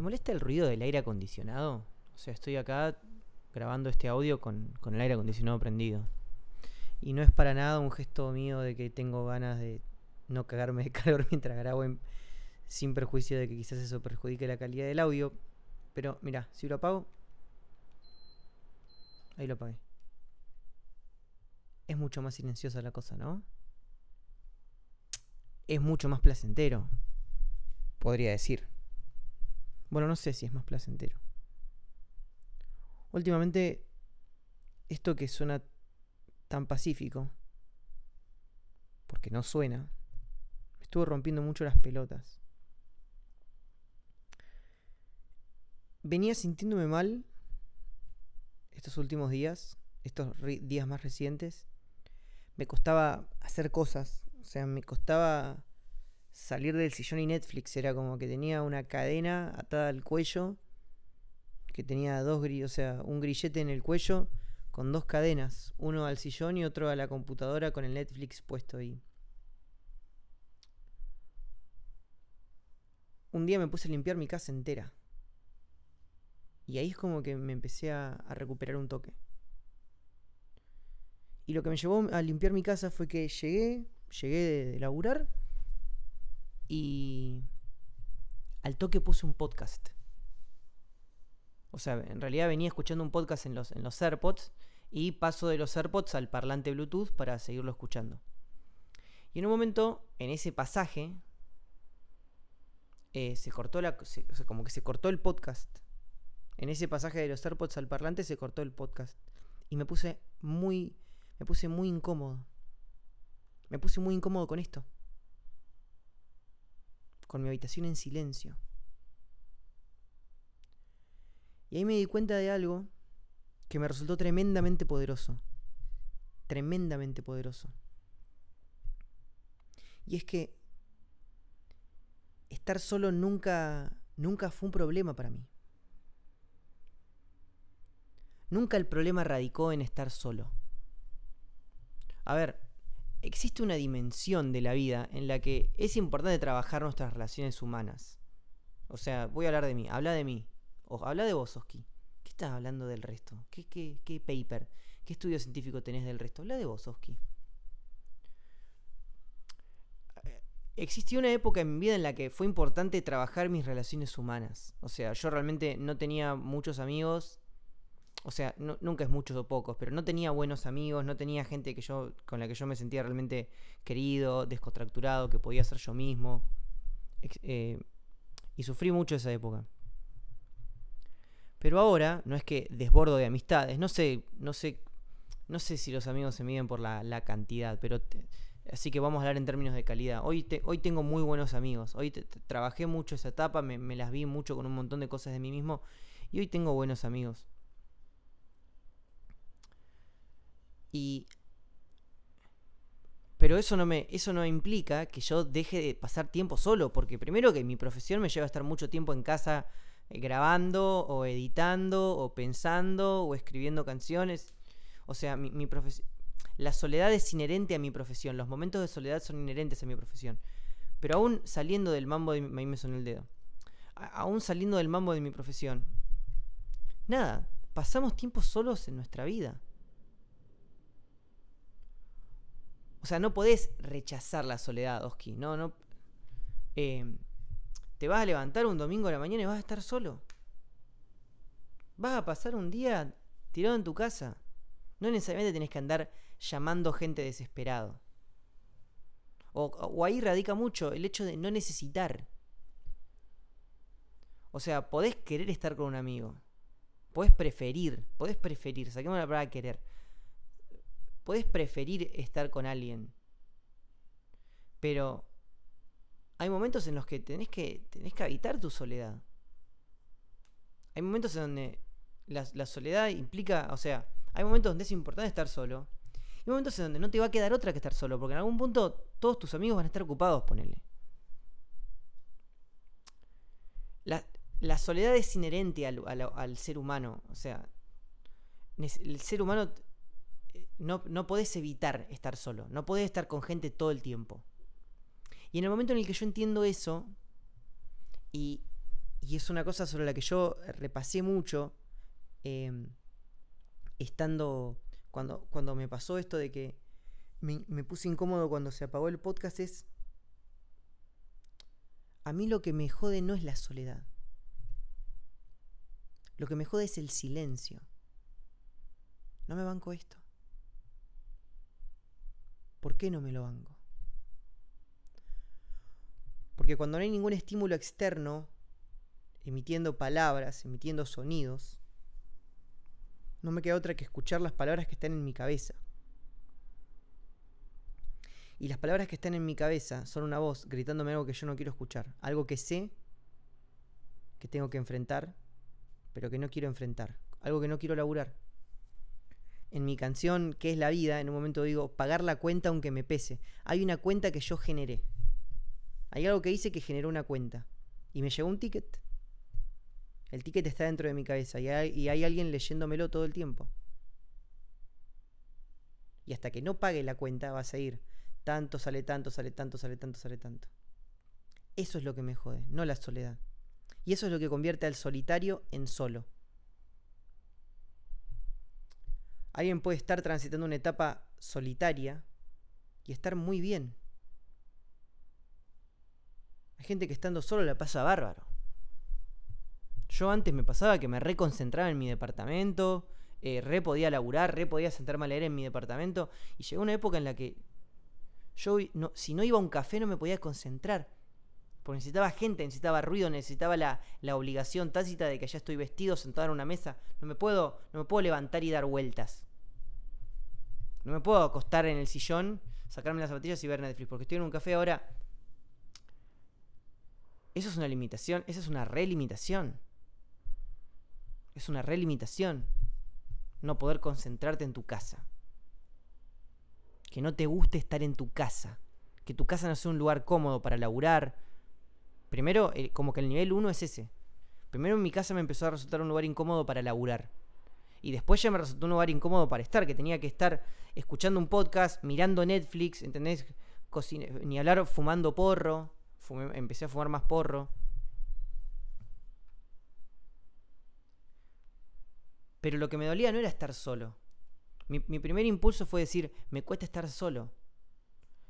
¿Te molesta el ruido del aire acondicionado? O sea, estoy acá grabando este audio con, el aire acondicionado prendido. Y no es para nada un gesto mío de que tengo ganas de no cagarme de calor mientras grabo sin perjuicio de que quizás eso perjudique la calidad del audio. Pero mira, si lo apago... Ahí lo apagué. Es mucho más silenciosa la cosa, ¿no? Es mucho más placentero. Podría decir. Bueno, no sé si es más placentero. Últimamente, esto que suena tan pacífico, porque no suena, me estuvo rompiendo mucho las pelotas. Venía sintiéndome mal estos últimos días, estos días más recientes. Me costaba hacer cosas, o sea, me costaba salir del sillón y Netflix. Era como que tenía una cadena atada al cuello, que tenía dos o sea, un grillete en el cuello con dos cadenas, uno al sillón y otro a la computadora con el Netflix puesto ahí. Un día me puse a limpiar mi casa entera. Y ahí es como que me empecé a, a recuperar un toque. Y lo que me llevó a limpiar mi casa fue que llegué, llegué de, de laburar y al toque puse un podcast. O sea, en realidad venía escuchando un podcast en los, en los AirPods y paso de los AirPods al parlante Bluetooth para seguirlo escuchando. Y en un momento, en ese pasaje, eh, se cortó la. o sea, como que se cortó el podcast. En ese pasaje de los AirPods al parlante se cortó el podcast. Y me puse muy. Me puse muy incómodo. Me puse muy incómodo con esto. Con mi habitación en silencio. Y ahí me di cuenta de algo que me resultó tremendamente poderoso. Tremendamente poderoso. Y es que estar solo nunca nunca fue un problema para mí. Nunca el problema radicó en estar solo. A ver, existe una dimensión de la vida en la que es importante trabajar nuestras relaciones humanas. O sea, voy a hablar de mí, habla de mí. O habla de vos, Oski. ¿Qué estás hablando del resto? ¿Qué, qué, qué paper? ¿Qué estudio científico tenés del resto? Habla de vos, Oski. Existió una época en mi vida en la que fue importante trabajar mis relaciones humanas. O sea, yo realmente no tenía muchos amigos. O sea, nunca es muchos o pocos, pero no tenía buenos amigos, no tenía gente que yo, con la que yo me sentía realmente querido, descontracturado, que podía ser yo mismo. Eh, y sufrí mucho esa época. Pero ahora, no es que desbordo de amistades, no sé, no sé, no sé si los amigos se miden por la, cantidad, pero así que vamos a hablar en términos de calidad. Hoy, te- hoy tengo muy buenos amigos, hoy trabajé mucho esa etapa, me las vi mucho con un montón de cosas de mí mismo y hoy tengo buenos amigos. Y pero eso no me eso no implica que yo deje de pasar tiempo solo, porque primero que mi profesión me lleva a estar mucho tiempo en casa eh, grabando o editando o pensando o escribiendo canciones. O sea, mi, mi profes- la soledad es inherente a mi profesión, los momentos de soledad son inherentes a mi profesión. Pero aún saliendo del mambo de mi, ahí me sonó el dedo. Aún saliendo del mambo de mi profesión. Nada, pasamos tiempo solos en nuestra vida. O sea, no podés rechazar la soledad, Oski. No, no. Eh, te vas a levantar un domingo a la mañana y vas a estar solo. Vas a pasar un día tirado en tu casa. No necesariamente tenés que andar llamando gente desesperado. O, o ahí radica mucho el hecho de no necesitar. O sea, podés querer estar con un amigo. Podés preferir. Podés preferir. Saquemos la palabra querer podés preferir estar con alguien. Pero hay momentos en los que tenés que, tenés que habitar tu soledad. Hay momentos en donde la, la soledad implica, o sea, hay momentos donde es importante estar solo. Y momentos en donde no te va a quedar otra que estar solo, porque en algún punto todos tus amigos van a estar ocupados, ponele. La, la soledad es inherente al, al, al ser humano, o sea, el ser humano no, no podés evitar estar solo, no podés estar con gente todo el tiempo. Y en el momento en el que yo entiendo eso y y es una cosa sobre la que yo repasé mucho em, estando, cuando, cuando me pasó esto de que me, me puse incómodo cuando se apagó el podcast es, a mí lo que me jode no es la soledad. Lo que me jode es el silencio. No me banco esto. ¿Por qué no me lo banco? Porque cuando no hay ningún estímulo externo, emitiendo palabras, emitiendo sonidos, no me queda otra que escuchar las palabras que están en mi cabeza. Y las palabras que están en mi cabeza son una voz gritándome algo que yo no quiero escuchar, algo que sé que tengo que enfrentar, pero que no quiero enfrentar, algo que no quiero laburar. En mi canción, ¿Qué es la vida? En un momento digo, pagar la cuenta aunque me pese. Hay una cuenta que yo generé. Hay algo que hice que generó una cuenta. Y me llegó un ticket. El ticket está dentro de mi cabeza y hay, y hay alguien leyéndomelo todo el tiempo. Y hasta que no pague la cuenta va a seguir tanto, sale tanto, sale tanto, sale tanto, sale tanto. Eso es lo que me jode, no la soledad. Y eso es lo que convierte al solitario en solo. Alguien puede estar transitando una etapa solitaria y estar muy bien. Hay gente que estando solo la pasa bárbaro. Yo antes me pasaba que me reconcentraba en mi departamento, eh, re podía laburar, re podía sentarme a leer en mi departamento. Y llegó una época en la que yo, si no iba a un café, no me podía concentrar. Porque necesitaba gente, necesitaba ruido, necesitaba la, obligación tácita de que ya estoy vestido, sentado en una mesa. No me, puedo, no me puedo levantar y dar vueltas. No me puedo acostar en el sillón, sacarme las zapatillas y ver Netflix. Porque estoy en un café ahora. Eso es una limitación, esa es una relimitación. Es una relimitación. No poder concentrarte en tu casa que no te guste estar en tu casa, que tu casa no sea un lugar cómodo para laburar. Primero, como que el nivel 1 es ese. Primero en mi casa me empezó a resultar un lugar incómodo para laburar. Y después ya me resultó un lugar incómodo para estar, que tenía que estar escuchando un podcast, mirando Netflix, ¿entendés? ni hablar fumando porro. empecé a fumar más porro. Pero lo que me dolía no era estar solo. Mi, primer impulso fue decir, me cuesta estar solo.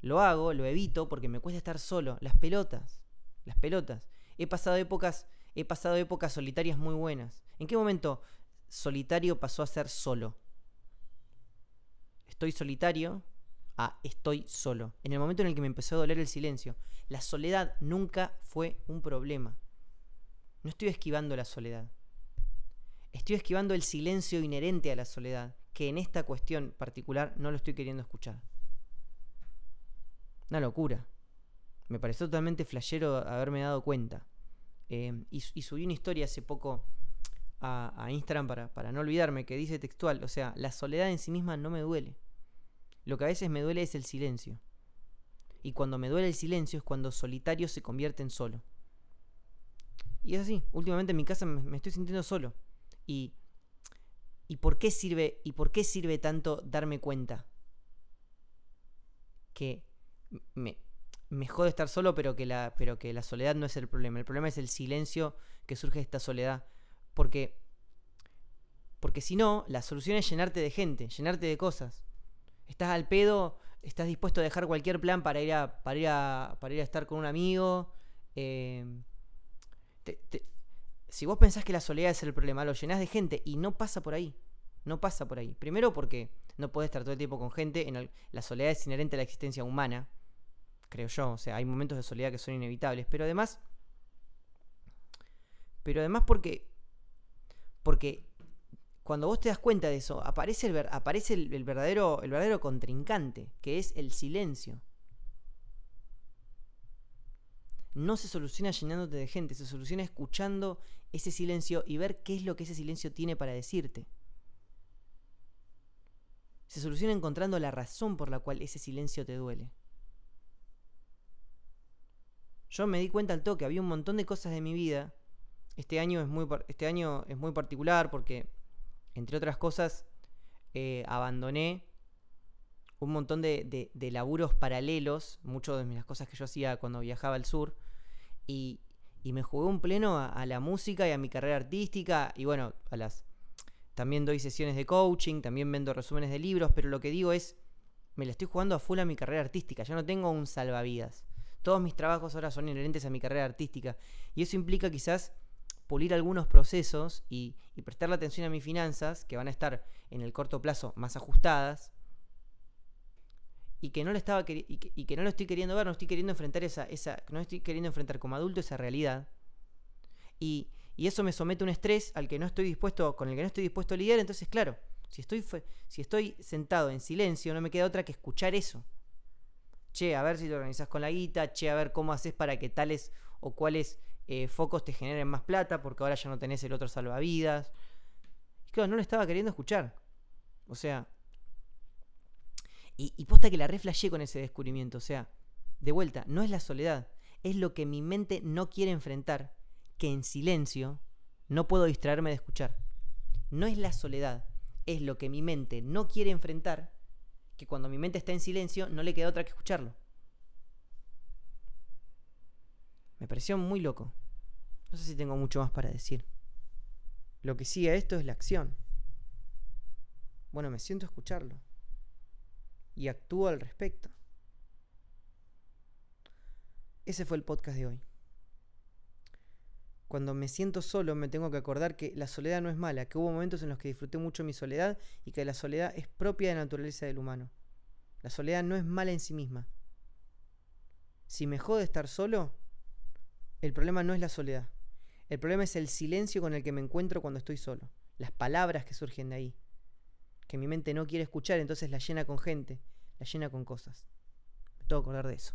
Lo hago, lo evito porque me cuesta estar solo. Las pelotas, las pelotas. He pasado épocas, he pasado épocas solitarias muy buenas. ¿En qué momento solitario pasó a ser solo? Estoy solitario a estoy solo. En el momento en el que me empezó a doler el silencio. La soledad nunca fue un problema. No estoy esquivando la soledad. Estoy esquivando el silencio inherente a la soledad que en esta cuestión particular no lo estoy queriendo escuchar. Una locura. Me pareció totalmente flashero haberme dado cuenta. Eh, y, subí una historia hace poco a, Instagram para, para no olvidarme que dice textual, o sea, la soledad en sí misma no me duele. Lo que a veces me duele es el silencio. Y cuando me duele el silencio es cuando solitario se convierte en solo. Y es así, últimamente en mi casa me, me estoy sintiendo solo. Y ¿Y por qué sirve, y por qué sirve tanto darme cuenta? Que me, me jode estar solo, pero que, la, pero que la soledad no es el problema. El problema es el silencio que surge de esta soledad. Porque, porque si no, la solución es llenarte de gente, llenarte de cosas. Estás al pedo, estás dispuesto a dejar cualquier plan para ir a, para ir a, para ir a estar con un amigo. Eh, si vos pensás que la soledad es el problema, lo llenás de gente y no pasa por ahí. No pasa por ahí. Primero porque no puedes estar todo el tiempo con gente. En la soledad es inherente a la existencia humana. Creo yo. O sea, hay momentos de soledad que son inevitables. Pero además. Pero además porque. Porque cuando vos te das cuenta de eso, aparece el, aparece el, verdadero, el verdadero contrincante, que es el silencio no se soluciona llenándote de gente, se soluciona escuchando ese silencio y ver qué es lo que ese silencio tiene para decirte. Se soluciona encontrando la razón por la cual ese silencio te duele. Yo me di cuenta al toque, había un montón de cosas de mi vida. Este año es muy, este año es muy particular porque, entre otras cosas, eh, abandoné un montón de, laburos paralelos, muchas de las cosas que yo hacía cuando viajaba al sur, y, y me jugué un pleno a, la música y a mi carrera artística y bueno, a las... También doy sesiones de coaching, también vendo resúmenes de libros, pero lo que digo es, me la estoy jugando a full a mi carrera artística, ya no tengo un salvavidas. Todos mis trabajos ahora son inherentes a mi carrera artística y eso implica quizás pulir algunos procesos y, y prestarle atención a mis finanzas, que van a estar en el corto plazo más ajustadas, y que no lo estaba y que, no lo estoy queriendo ver, no estoy queriendo enfrentar esa, esa, no estoy queriendo enfrentar como adulto esa realidad. Y, eso me somete a un estrés al que no estoy dispuesto, con el que no estoy dispuesto a lidiar. Entonces, claro, si estoy, si estoy sentado en silencio, no me queda otra que escuchar eso. Che, a ver si te organizas con la guita, che, a ver cómo haces para que tales o cuáles eh, focos te generen más plata, porque ahora ya no tenés el otro salvavidas. Y claro, no lo estaba queriendo escuchar. O sea, y, posta que la reflejé con ese descubrimiento. O sea, de vuelta, no es la soledad, es lo que mi mente no quiere enfrentar, que en silencio no puedo distraerme de escuchar. No es la soledad, es lo que mi mente no quiere enfrentar, que cuando mi mente está en silencio no le queda otra que escucharlo. Me pareció muy loco. No sé si tengo mucho más para decir. Lo que sigue a esto es la acción. Bueno, me siento a escucharlo y actúo al respecto. Ese fue el podcast de hoy. Cuando me siento solo me tengo que acordar que la soledad no es mala, que hubo momentos en los que disfruté mucho mi soledad y que la soledad es propia de la naturaleza del humano. La soledad no es mala en sí misma. Si me jode estar solo, el problema no es la soledad. El problema es el silencio con el que me encuentro cuando estoy solo. Las palabras que surgen de ahí que mi mente no quiere escuchar, entonces la llena con gente, la llena con cosas. Me tengo que acordar de eso.